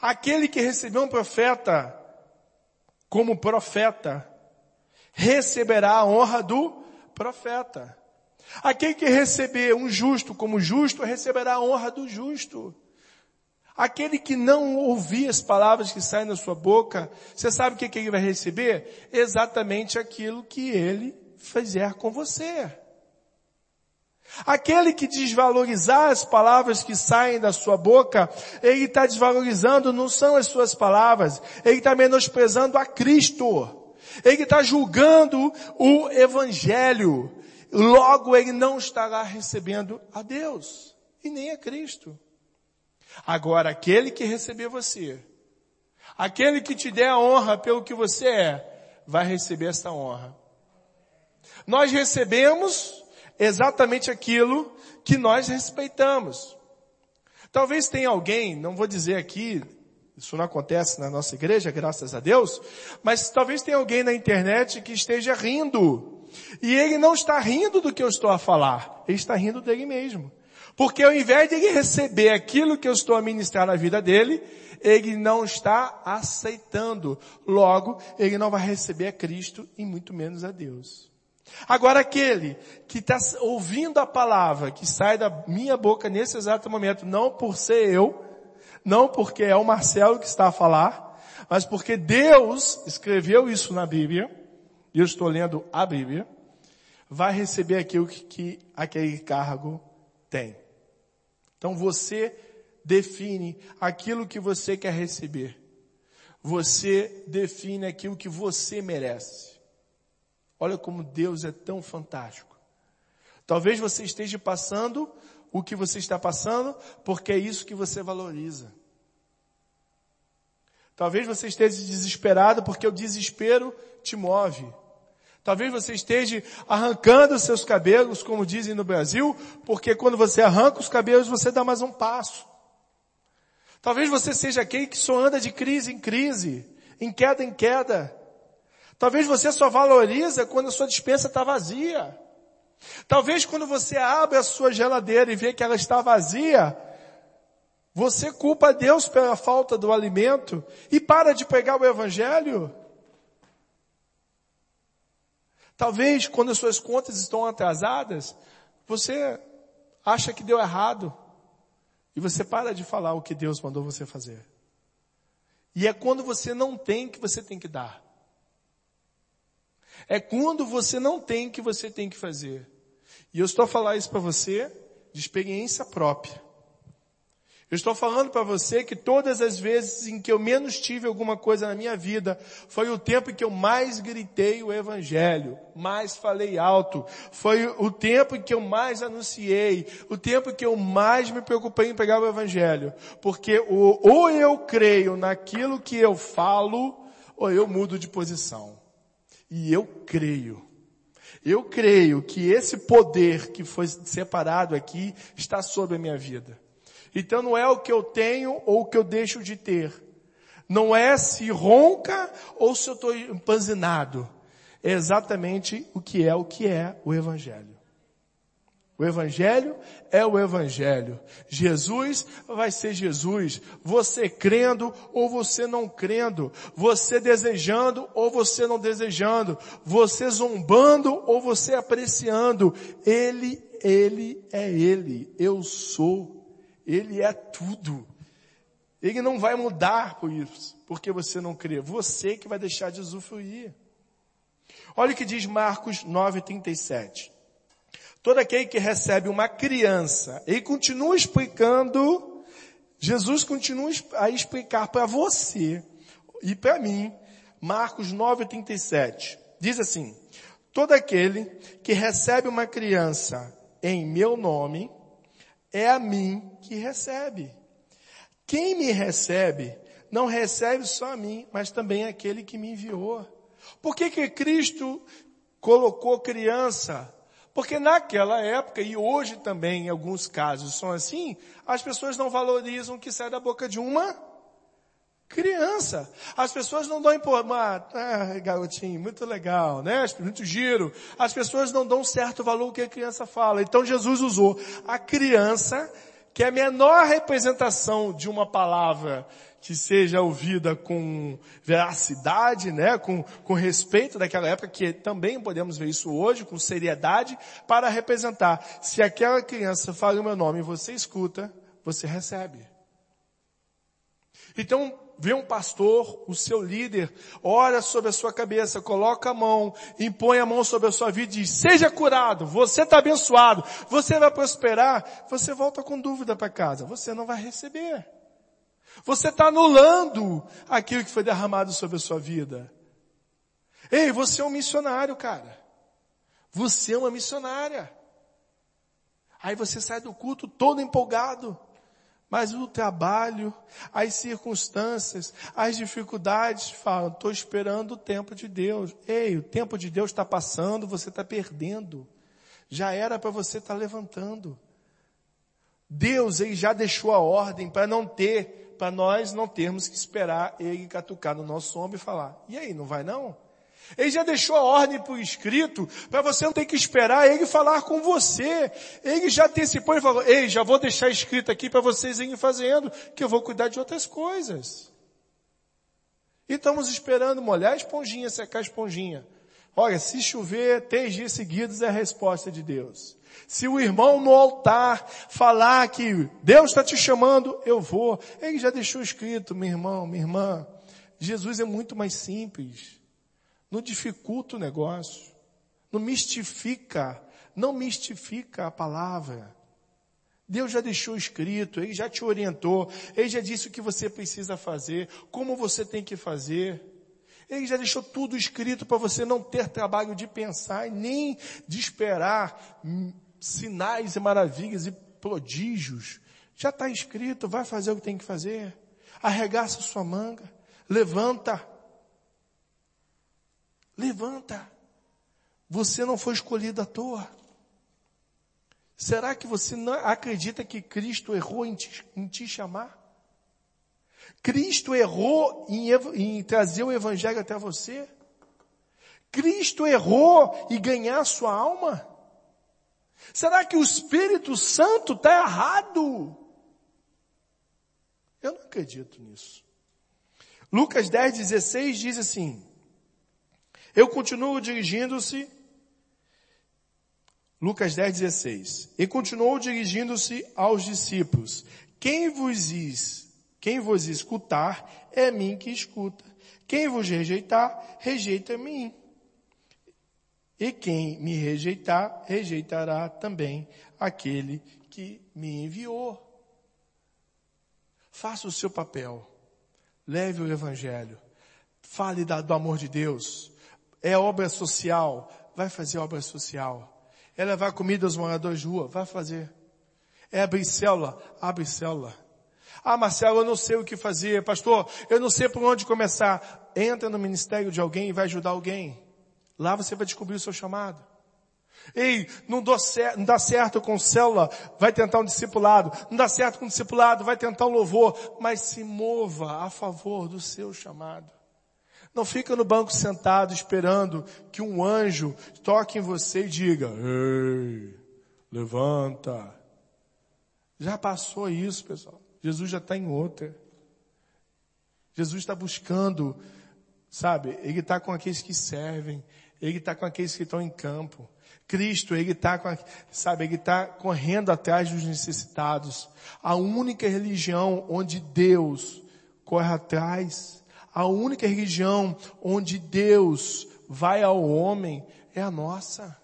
Aquele que recebeu um profeta como profeta, receberá a honra do profeta. Aquele que receber um justo como justo, receberá a honra do justo. Aquele que não ouvir as palavras que saem da sua boca, você sabe o que, ele vai receber? Exatamente aquilo que ele fizer com você. Aquele que desvalorizar as palavras que saem da sua boca, ele está desvalorizando, não são as suas palavras, ele está menosprezando a Cristo. Ele está julgando o Evangelho. Logo ele não estará recebendo a Deus e nem a Cristo. Agora, aquele que receber você, aquele que te der a honra pelo que você é, vai receber essa honra. Nós recebemos exatamente aquilo que nós respeitamos. Talvez tenha alguém, não vou dizer aqui, isso não acontece na nossa igreja, graças a Deus, mas talvez tenha alguém na internet que esteja rindo. E ele não está rindo do que eu estou a falar, ele está rindo dele mesmo. Porque ao invés de ele receber aquilo que eu estou a ministrar na vida dele, ele não está aceitando. Logo, ele não vai receber a Cristo e muito menos a Deus. Agora aquele que está ouvindo a palavra que sai da minha boca nesse exato momento, não por ser eu, não porque é o Marcelo que está a falar, mas porque Deus escreveu isso na Bíblia, e eu estou lendo a Bíblia, vai receber aquilo que, que aquele cargo tem. Então você define aquilo que você quer receber. Você define aquilo que você merece. Olha como Deus é tão fantástico. Talvez você esteja passando o que você está passando porque é isso que você valoriza. Talvez você esteja desesperado porque o desespero te move. Talvez você esteja arrancando seus cabelos, como dizem no Brasil, porque quando você arranca os cabelos, você dá mais um passo. Talvez você seja aquele que só anda de crise em crise, em queda em queda. Talvez você só valoriza quando a sua dispensa está vazia. Talvez quando você abre a sua geladeira e vê que ela está vazia, você culpa Deus pela falta do alimento e para de pegar o evangelho. Talvez quando as suas contas estão atrasadas, você acha que deu errado. E você para de falar o que Deus mandou você fazer. E é quando você não tem que você tem que dar. É quando você não tem que você tem que fazer. E eu estou falar isso para você de experiência própria. Eu estou falando para você que todas as vezes em que eu menos tive alguma coisa na minha vida, foi o tempo em que eu mais gritei o evangelho, mais falei alto, foi o tempo em que eu mais anunciei, o tempo em que eu mais me preocupei em pegar o evangelho. Porque ou eu creio naquilo que eu falo, ou eu mudo de posição. E eu creio. Eu creio que esse poder que foi separado aqui está sobre a minha vida. Então não é o que eu tenho ou o que eu deixo de ter. Não é se ronca ou se eu estou empanzinado. É exatamente o que é o que é o Evangelho. O Evangelho é o Evangelho. Jesus vai ser Jesus. Você crendo ou você não crendo. Você desejando ou você não desejando. Você zombando ou você apreciando. Ele, Ele é Ele. Eu sou ele é tudo. Ele não vai mudar por isso, porque você não crê. Você que vai deixar de usufruir. Olha o que diz Marcos 9:37. Todo aquele que recebe uma criança, ele continua explicando, Jesus continua a explicar para você e para mim, Marcos 9:37. Diz assim: Todo aquele que recebe uma criança em meu nome, é a mim que recebe. Quem me recebe, não recebe só a mim, mas também aquele que me enviou. Por que que Cristo colocou criança? Porque naquela época, e hoje também em alguns casos são assim, as pessoas não valorizam o que sai da boca de uma criança. As pessoas não dão importância, ah, garotinho, muito legal, né? Muito giro. As pessoas não dão certo valor ao que a criança fala. Então Jesus usou a criança que a menor representação de uma palavra que seja ouvida com veracidade, né, com, com respeito daquela época, que também podemos ver isso hoje, com seriedade, para representar. Se aquela criança fala o meu nome e você escuta, você recebe. Então, vê um pastor, o seu líder, ora sobre a sua cabeça, coloca a mão, impõe a mão sobre a sua vida e diz, seja curado, você está abençoado, você vai prosperar, você volta com dúvida para casa, você não vai receber. Você está anulando aquilo que foi derramado sobre a sua vida. Ei, você é um missionário, cara. Você é uma missionária. Aí você sai do culto todo empolgado. Mas o trabalho, as circunstâncias, as dificuldades falam, estou esperando o tempo de Deus. Ei, o tempo de Deus está passando, você está perdendo. Já era para você estar tá levantando. Deus ele já deixou a ordem para não ter, para nós não termos que esperar ele catucar no nosso ombro e falar, e aí, não vai não? Ele já deixou a ordem por escrito para você não ter que esperar ele falar com você. Ele já antecipou e falou, ei, já vou deixar escrito aqui para vocês irem fazendo, que eu vou cuidar de outras coisas. E estamos esperando molhar a esponjinha, secar a esponjinha. Olha, se chover três dias seguidos é a resposta de Deus. Se o irmão no altar falar que Deus está te chamando, eu vou. Ele já deixou escrito, meu irmão, minha irmã. Jesus é muito mais simples. Não dificulta o negócio. Não mistifica. Não mistifica a palavra. Deus já deixou escrito, Ele já te orientou, Ele já disse o que você precisa fazer, como você tem que fazer. Ele já deixou tudo escrito para você não ter trabalho de pensar e nem de esperar sinais e maravilhas e prodígios. Já está escrito, vai fazer o que tem que fazer. Arregaça sua manga, levanta, Levanta. Você não foi escolhido à toa. Será que você não acredita que Cristo errou em te, em te chamar? Cristo errou em, em trazer o Evangelho até você? Cristo errou em ganhar sua alma? Será que o Espírito Santo está errado? Eu não acredito nisso. Lucas 10, 16 diz assim, eu continuo dirigindo-se, Lucas 10, 16. E continuou dirigindo-se aos discípulos. Quem vos, diz, quem vos escutar, é mim que escuta. Quem vos rejeitar, rejeita mim. E quem me rejeitar, rejeitará também aquele que me enviou. Faça o seu papel. Leve o evangelho. Fale do amor de Deus é obra social, vai fazer obra social. É levar comida aos moradores de rua, vai fazer. É abrir célula, abre célula. Ah, Marcelo, eu não sei o que fazer. Pastor, eu não sei por onde começar. Entra no ministério de alguém e vai ajudar alguém. Lá você vai descobrir o seu chamado. Ei, não, dá certo com célula, vai tentar um discipulado. Não dá certo com discipulado, vai tentar um louvor. Mas se mova a favor do seu chamado. Não fica no banco sentado esperando que um anjo toque em você e diga, ei, levanta. Já passou isso, pessoal. Jesus já está em outra. Jesus está buscando, sabe, Ele está com aqueles que servem, Ele está com aqueles que estão em campo. Cristo, Ele está com, sabe, Ele está correndo atrás dos necessitados. A única religião onde Deus corre atrás a única religião onde Deus vai ao homem é a nossa.